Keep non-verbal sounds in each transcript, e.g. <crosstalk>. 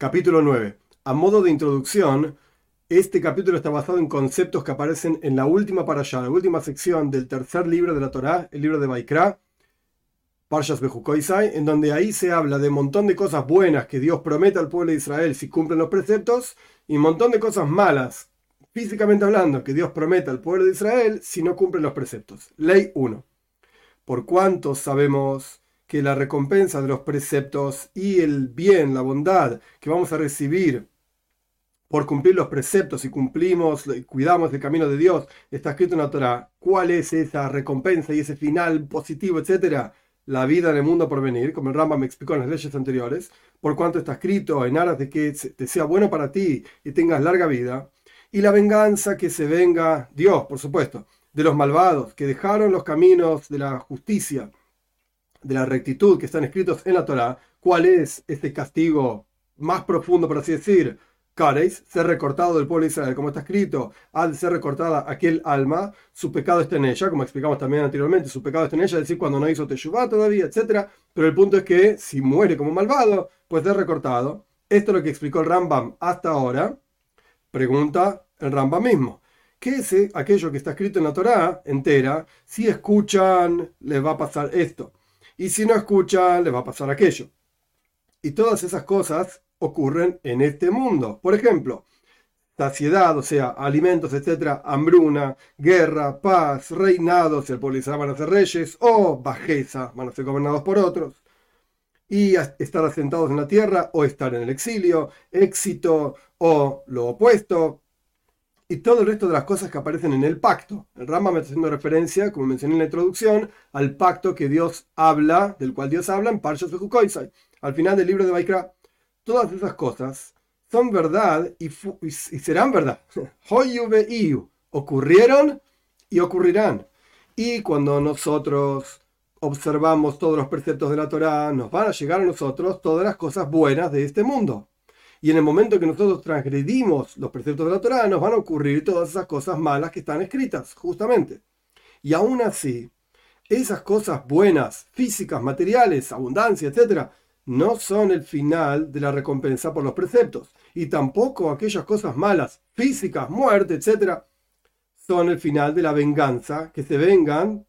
Capítulo 9. A modo de introducción, este capítulo está basado en conceptos que aparecen en la última para allá, la última sección del tercer libro de la Torá, el libro de Baikra, Parshas Bejukoisai, en donde ahí se habla de un montón de cosas buenas que Dios promete al pueblo de Israel si cumplen los preceptos, y un montón de cosas malas, físicamente hablando, que Dios promete al pueblo de Israel si no cumplen los preceptos. Ley 1. Por cuánto sabemos que la recompensa de los preceptos y el bien, la bondad que vamos a recibir por cumplir los preceptos y cumplimos y cuidamos el camino de Dios, está escrito en la Torah, ¿cuál es esa recompensa y ese final positivo, etcétera? La vida en el mundo por venir, como el Rambam me explicó en las leyes anteriores, por cuanto está escrito en aras de que te sea bueno para ti y tengas larga vida, y la venganza que se venga, Dios, por supuesto, de los malvados que dejaron los caminos de la justicia de la rectitud que están escritos en la Torah, ¿cuál es este castigo más profundo, por así decir? Careis, ser recortado del pueblo de Israel, como está escrito, al ser recortada aquel alma, su pecado está en ella, como explicamos también anteriormente, su pecado está en ella, es decir, cuando no hizo Teshuvah todavía, etc. Pero el punto es que si muere como malvado, pues es recortado. Esto es lo que explicó el Rambam hasta ahora. Pregunta el Rambam mismo. ¿Qué es aquello que está escrito en la Torah entera? Si escuchan, les va a pasar esto y si no escuchan, les va a pasar aquello. Y todas esas cosas ocurren en este mundo. Por ejemplo, saciedad, o sea, alimentos, etcétera, hambruna, guerra, paz, reinado, si el pueblo van a ser reyes, o bajeza, van a ser gobernados por otros. Y estar asentados en la tierra o estar en el exilio, éxito o lo opuesto, y todo el resto de las cosas que aparecen en el pacto. El Rama me está haciendo referencia, como mencioné en la introducción, al pacto que Dios habla, del cual Dios habla en Parshas Bejukoisai, al final del libro de Baikra. Todas esas cosas son verdad y, serán verdad. <laughs> Ocurrieron y ocurrirán. Y cuando nosotros observamos todos los preceptos de la Torá, nos van a llegar a nosotros todas las cosas buenas de este mundo. Y en el momento que nosotros transgredimos los preceptos de la Torah, nos van a ocurrir todas esas cosas malas que están escritas, justamente. Y aún así, esas cosas buenas, físicas, materiales, abundancia, etc., no son el final de la recompensa por los preceptos. Y tampoco aquellas cosas malas, físicas, muerte, etc., son el final de la venganza, que se vengan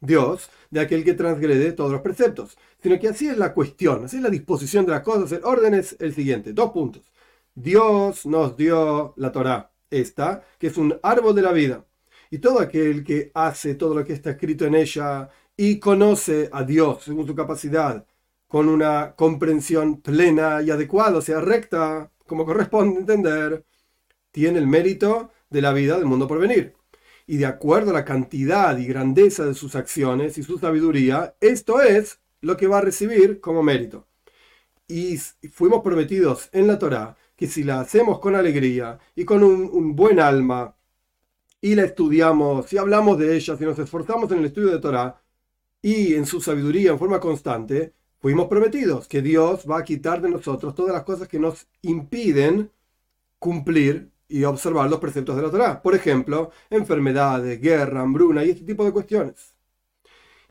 Dios de aquel que transgrede todos los preceptos, sino que así es la cuestión, así es la disposición de las cosas. El orden es el siguiente, dos puntos. Dios nos dio la Torá, esta, que es un árbol de la vida. Y todo aquel que hace todo lo que está escrito en ella y conoce a Dios según su capacidad, con una comprensión plena y adecuada, o sea, recta, como corresponde entender, tiene el mérito de la vida del mundo por venir y de acuerdo a la cantidad y grandeza de sus acciones y su sabiduría, esto es lo que va a recibir como mérito. Y fuimos prometidos en la Torá que si la hacemos con alegría y con un, buen alma y la estudiamos, si hablamos de ella, si nos esforzamos en el estudio de Torá y en su sabiduría en forma constante, fuimos prometidos que Dios va a quitar de nosotros todas las cosas que nos impiden cumplir y observar los preceptos de la Torah. Por ejemplo, enfermedades, guerra, hambruna y este tipo de cuestiones.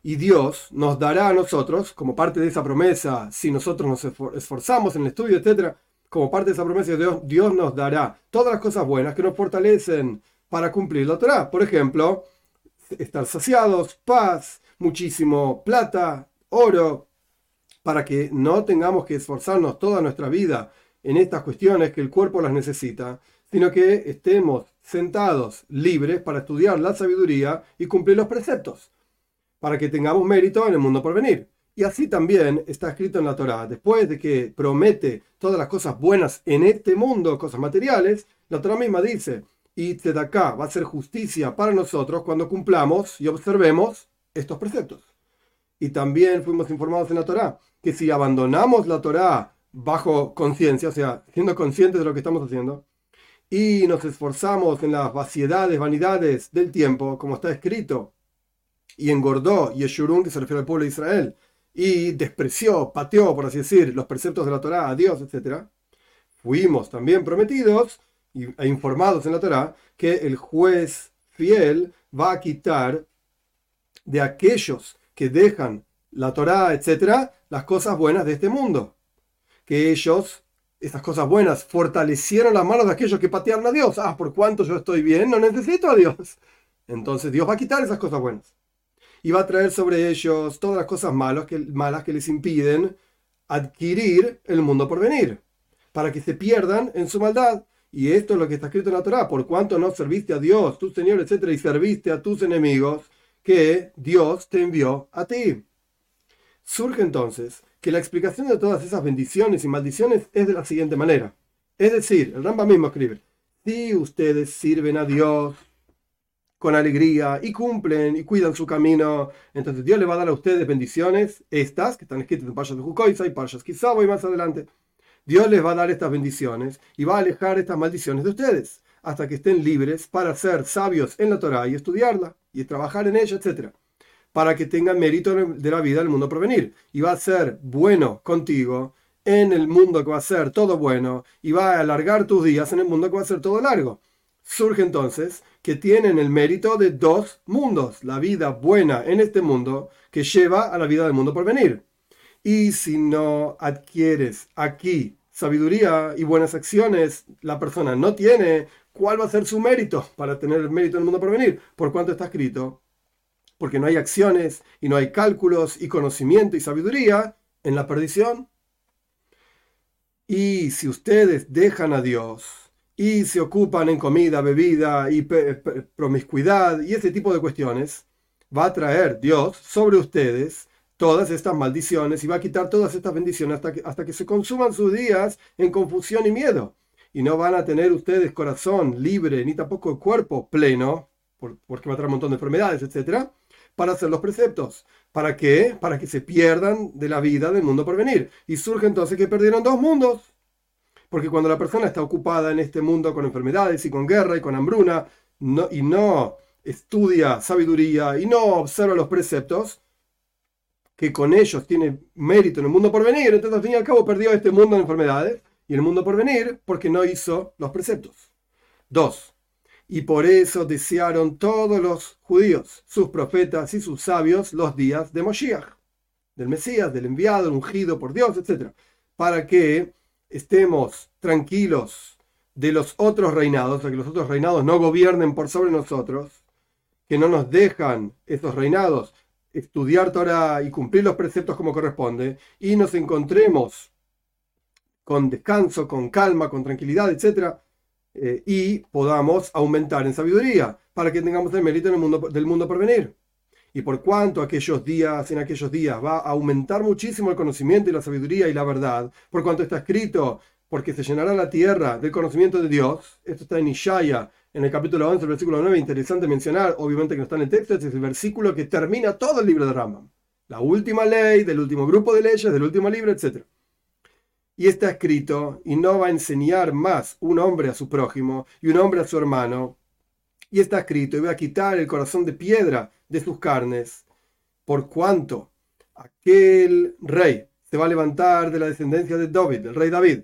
Y Dios nos dará a nosotros, como parte de esa promesa, si nosotros nos esforzamos en el estudio, etc., como parte de esa promesa Dios, Dios nos dará todas las cosas buenas que nos fortalecen para cumplir la Torah. Por ejemplo, estar saciados, paz, muchísimo plata, oro, para que no tengamos que esforzarnos toda nuestra vida en estas cuestiones que el cuerpo las necesita, sino que estemos sentados libres para estudiar la sabiduría y cumplir los preceptos, para que tengamos mérito en el mundo por venir. Y así también está escrito en la Torá, después de que promete todas las cosas buenas en este mundo, cosas materiales, la Torá misma dice, y acá va a ser justicia para nosotros cuando cumplamos y observemos estos preceptos. Y también fuimos informados en la Torá que si abandonamos la Torá bajo conciencia, o sea, siendo conscientes de lo que estamos haciendo, y nos esforzamos en las vaciedades, vanidades del tiempo, como está escrito, y engordó Yeshurun, que se refiere al pueblo de Israel, y despreció, pateó, por así decir, los preceptos de la Torá a Dios, etc., fuimos también prometidos e informados en la Torá que el juez fiel va a quitar de aquellos que dejan la Torá, etc., las cosas buenas de este mundo, que ellos estas cosas buenas fortalecieron las manos de aquellos que patearon a Dios. Ah, por cuanto yo estoy bien, no necesito a Dios. Entonces Dios va a quitar esas cosas buenas. Y va a traer sobre ellos todas las cosas malas que, malas que les impiden adquirir el mundo por venir. Para que se pierdan en su maldad. Y esto es lo que está escrito en la Torah. Por cuanto no serviste a Dios, tu Señor, etcétera, y serviste a tus enemigos, que Dios te envió a ti. Surge entonces que la explicación de todas esas bendiciones y maldiciones es de la siguiente manera. Es decir, el Ramba mismo escribe, si ustedes sirven a Dios con alegría y cumplen y cuidan su camino, entonces Dios le va a dar a ustedes bendiciones, estas que están escritas en Payas de Jukoisa y Payas Kizabo y más adelante. Dios les va a dar estas bendiciones y va a alejar estas maldiciones de ustedes hasta que estén libres para ser sabios en la Torah y estudiarla y trabajar en ella, etcétera para que tengan mérito de la vida del mundo por venir. Y va a ser bueno contigo en el mundo que va a ser todo bueno y va a alargar tus días en el mundo que va a ser todo largo. Surge entonces que tienen el mérito de dos mundos, la vida buena en este mundo que lleva a la vida del mundo por venir. Y si no adquieres aquí sabiduría y buenas acciones, la persona no tiene, ¿cuál va a ser su mérito para tener el mérito en el mundo por venir? Por cuanto está escrito, porque no hay acciones y no hay cálculos y conocimiento y sabiduría en la perdición. Y si ustedes dejan a Dios y se ocupan en comida, bebida y promiscuidad y ese tipo de cuestiones, va a traer Dios sobre ustedes todas estas maldiciones y va a quitar todas estas bendiciones hasta que, hasta que se consuman sus días en confusión y miedo. Y no van a tener ustedes corazón libre ni tampoco cuerpo pleno, porque va a traer un montón de enfermedades, etcétera para hacer los preceptos. ¿Para qué? Para que se pierdan de la vida del mundo por venir. Y surge entonces que perdieron dos mundos. Porque cuando la persona está ocupada en este mundo con enfermedades y con guerra y con hambruna y no estudia sabiduría y no observa los preceptos, que con ellos tiene mérito en el mundo por venir, entonces al fin y al cabo perdió este mundo de enfermedades y el mundo por venir porque no hizo los preceptos. Dos, y por eso desearon todos los judíos, sus profetas y sus sabios, los días de Moshiach, del Mesías, del enviado, ungido por Dios, etc. Para que estemos tranquilos de los otros reinados, para que los otros reinados no gobiernen por sobre nosotros, que no nos dejan estos reinados estudiar Torah y cumplir los preceptos como corresponde, y nos encontremos con descanso, con calma, con tranquilidad, etcétera, eh, y podamos aumentar en sabiduría para que tengamos el mérito en el mundo, del mundo por venir. Y por cuanto aquellos días, en aquellos días, va a aumentar muchísimo el conocimiento y la sabiduría y la verdad, por cuanto está escrito, porque se llenará la tierra del conocimiento de Dios. Esto está en Ishaya, en el capítulo 11, versículo 9. Interesante mencionar, obviamente que no está en el texto, es el versículo que termina todo el libro de Rambam. La última ley, del último grupo de leyes, del último libro, etc y está escrito, y no va a enseñar más un hombre a su prójimo y un hombre a su hermano. Y está escrito, y voy a quitar el corazón de piedra de sus carnes, por cuanto aquel rey se va a levantar de la descendencia de David, del rey David,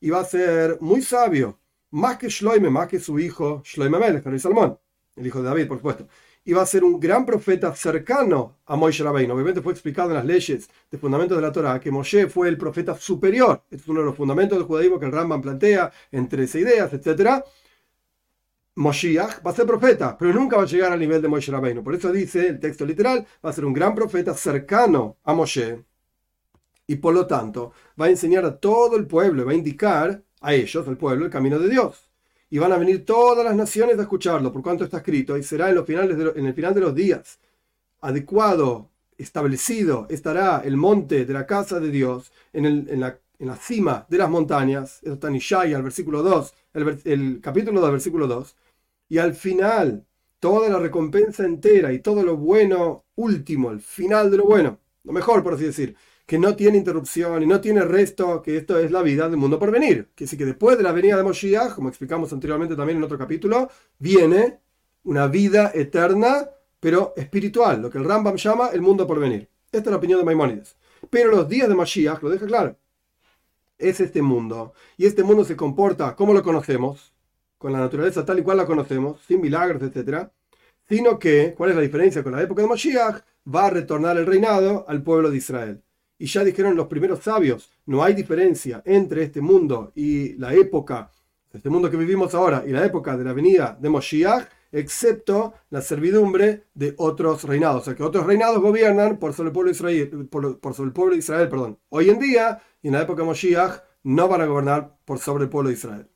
y va a ser muy sabio, más que Shloime, más que su hijo Shloime Melech, el rey Salmón, el hijo de David, por supuesto iba a ser un gran profeta cercano a Moshe Rabbeinu. Obviamente fue explicado en las leyes de fundamentos de la Torah que Moshe fue el profeta superior. Este es uno de los fundamentos del judaísmo que el Rambam plantea entre esas ideas, etc. Moshiach va a ser profeta, pero nunca va a llegar al nivel de Moshe Rabbeinu. Por eso dice el texto literal, va a ser un gran profeta cercano a Moshe. Y por lo tanto, va a enseñar a todo el pueblo, va a indicar a ellos, al pueblo, el camino de Dios y van a venir todas las naciones a escucharlo, por cuanto está escrito, y será en, los finales en el final de los días, adecuado, establecido, estará el monte de la casa de Dios en, la, cima de las montañas, eso está en Ishaya, el versículo 2, el, el capítulo 2, versículo 2, y al final, toda la recompensa entera y todo lo bueno último, el final de lo bueno, lo mejor por así decir, que no tiene interrupción y no tiene resto, que esto es la vida del mundo por venir. Que sí que después de la venida de Moshiach, como explicamos anteriormente también en otro capítulo, viene una vida eterna, pero espiritual, lo que el Rambam llama el mundo por venir. Esta es la opinión de Maimónides. Pero los días de Moshiach lo deja claro. Es este mundo. Y este mundo se comporta como lo conocemos, con la naturaleza tal y cual la conocemos, sin milagros, etc. Sino que, ¿cuál es la diferencia con la época de Moshiach? Va a retornar el reinado al pueblo de Israel y ya dijeron los primeros sabios, no hay diferencia entre este mundo y la época, este mundo que vivimos ahora y la época de la venida de Moshiach, excepto la servidumbre de otros reinados. O sea que otros reinados gobiernan por sobre el pueblo de Israel, por, sobre el pueblo de Israel, perdón. Hoy en día, y en la época de Moshiach, no van a gobernar por sobre el pueblo de Israel.